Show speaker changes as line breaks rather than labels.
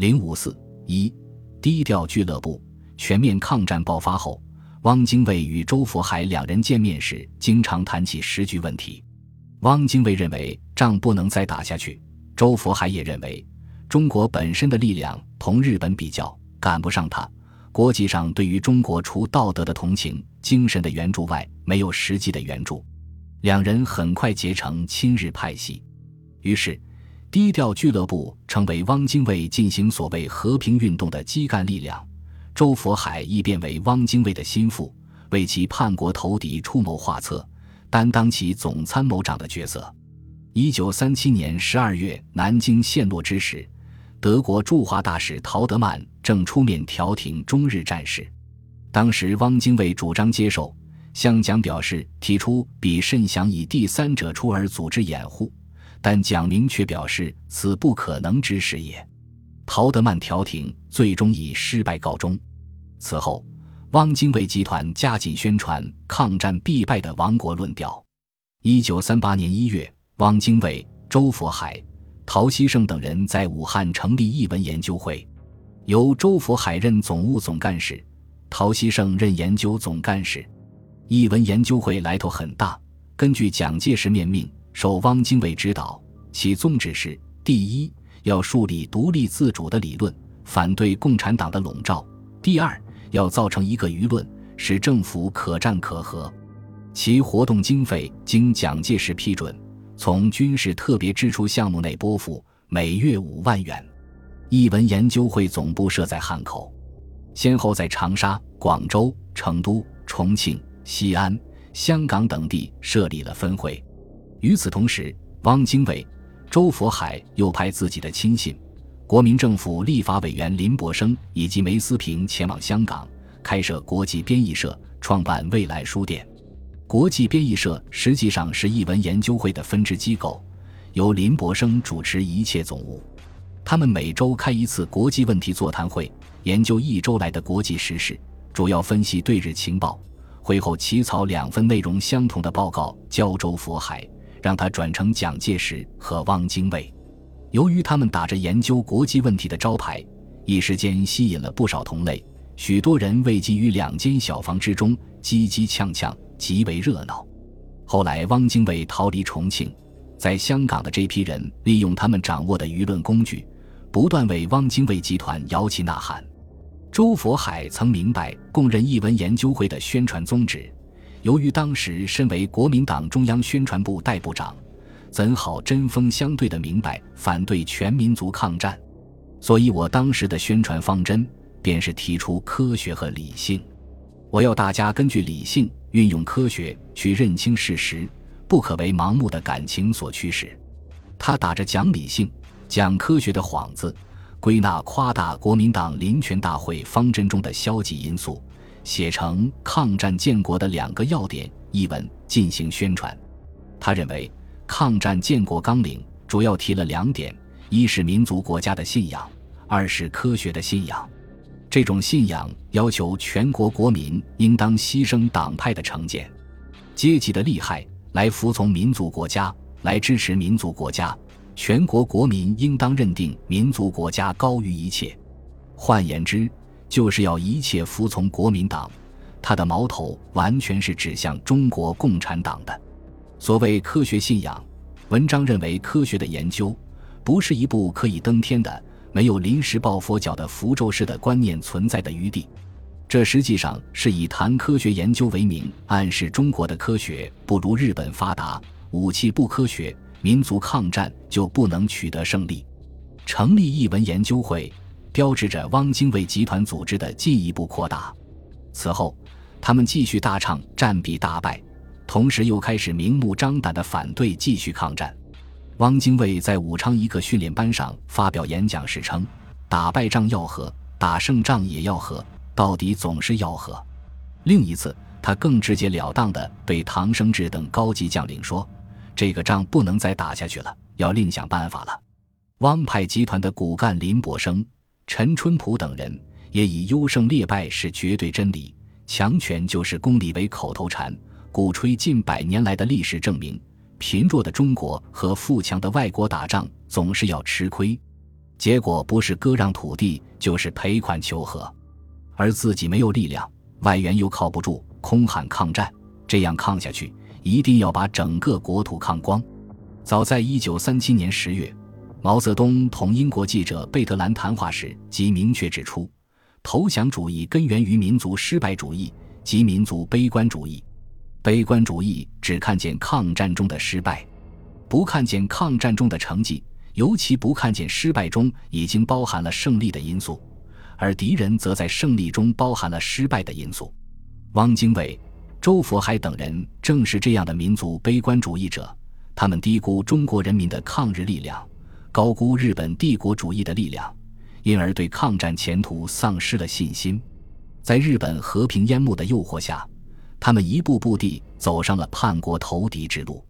零五四一低调俱乐部。全面抗战爆发后，汪精卫与周佛海两人见面时，经常谈起时局问题。汪精卫认为仗不能再打下去，周佛海也认为中国本身的力量同日本比较赶不上他，国际上对于中国除道德的同情、精神的援助外，没有实际的援助。两人很快结成亲日派系，于是低调俱乐部成为汪精卫进行所谓和平运动的基干力量。周佛海亦变为汪精卫的心腹，为其叛国投敌出谋划策，担当起总参谋长的角色。一九三七年十二月，南京陷落之时，德国驻华大使陶德曼正出面调停中日战事。当时，汪精卫主张接受，向蒋表示提出比甚想以第三者出而组织掩护，但蒋明却表示此不可能之事也。陶德曼调停最终以失败告终。此后，汪精卫集团加紧宣传抗战必败的亡国论调。一九三八年一月，汪精卫、周佛海、陶希圣等人在武汉成立译文研究会，由周佛海任总务总干事，陶希圣任研究总干事。译文研究会来头很大，根据蒋介石面命，受汪精卫指导，其宗旨是：第一，要树立独立自主的理论，反对共产党的笼罩；第二，要造成一个舆论，使政府可战可和。其活动经费经蒋介石批准，从军事特别支出项目内拨付，每月五万元。译文研究会总部设在汉口，先后在长沙、广州、成都、重庆、西安、香港等地设立了分会。与此同时，汪精卫、周佛海又派自己的亲信。国民政府立法委员林伯生以及梅思平前往香港，开设国际编译社，创办未来书店。国际编译社实际上是译文研究会的分支机构，由林伯生主持一切总务。他们每周开一次国际问题座谈会，研究一周来的国际时事，主要分析对日情报。会后起草两份内容相同的报告，交周佛海，让他转成蒋介石和汪精卫。由于他们打着研究国际问题的招牌，一时间吸引了不少同类，许多人为集于两间小房之中，叽叽呛呛，极为热闹。后来，汪精卫逃离重庆，在香港的这批人利用他们掌握的舆论工具，不断为汪精卫集团摇旗呐喊。周佛海曾明白供认译文研究会的宣传宗旨，由于当时身为国民党中央宣传部代部长。怎好针锋相对的明白反对全民族抗战？所以我当时的宣传方针便是提出科学和理性。我要大家根据理性运用科学去认清事实，不可为盲目的感情所驱使。他打着讲理性、讲科学的幌子，归纳夸大国民党临权大会方针中的消极因素，写成抗战建国的两个要点一文进行宣传。他认为。抗战建国纲领主要提了两点：一是民族国家的信仰，二是科学的信仰。这种信仰要求全国国民应当牺牲党派的成见、阶级的利害，来服从民族国家，来支持民族国家。全国国民应当认定民族国家高于一切。换言之，就是要一切服从国民党。他的矛头完全是指向中国共产党的。所谓科学信仰，文章认为科学的研究不是一部可以登天的、没有临时抱佛脚的符咒式的观念存在的余地。这实际上是以谈科学研究为名，暗示中国的科学不如日本发达，武器不科学，民族抗战就不能取得胜利。成立译文研究会，标志着汪精卫集团组织的进一步扩大。此后，他们继续大唱战必大败。同时又开始明目张胆地反对继续抗战。汪精卫在武昌一个训练班上发表演讲时称：“打败仗要和，打胜仗也要和，到底总是要和。”另一次，他更直截了当地对唐生智等高级将领说：“这个仗不能再打下去了，要另想办法了。”汪派集团的骨干林伯生、陈春浦等人也以“优胜劣败是绝对真理，强权就是公理”为口头禅。鼓吹近百年来的历史证明，贫弱的中国和富强的外国打仗总是要吃亏。结果不是割让土地，就是赔款求和，而自己没有力量，外援又靠不住，空喊抗战，这样抗下去，一定要把整个国土抗光。早在一九三七年十月，毛泽东同英国记者贝特兰谈话时，即明确指出，投降主义根源于民族失败主义及民族悲观主义。悲观主义只看见抗战中的失败，不看见抗战中的成绩。尤其不看见失败中已经包含了胜利的因素，而敌人则在胜利中包含了失败的因素。汪精卫、周佛海等人正是这样的民族悲观主义者，他们低估中国人民的抗日力量，高估日本帝国主义的力量，因而对抗战前途丧失了信心。在日本和平烟幕的诱惑下，他们一步步地走上了叛国投敌之路。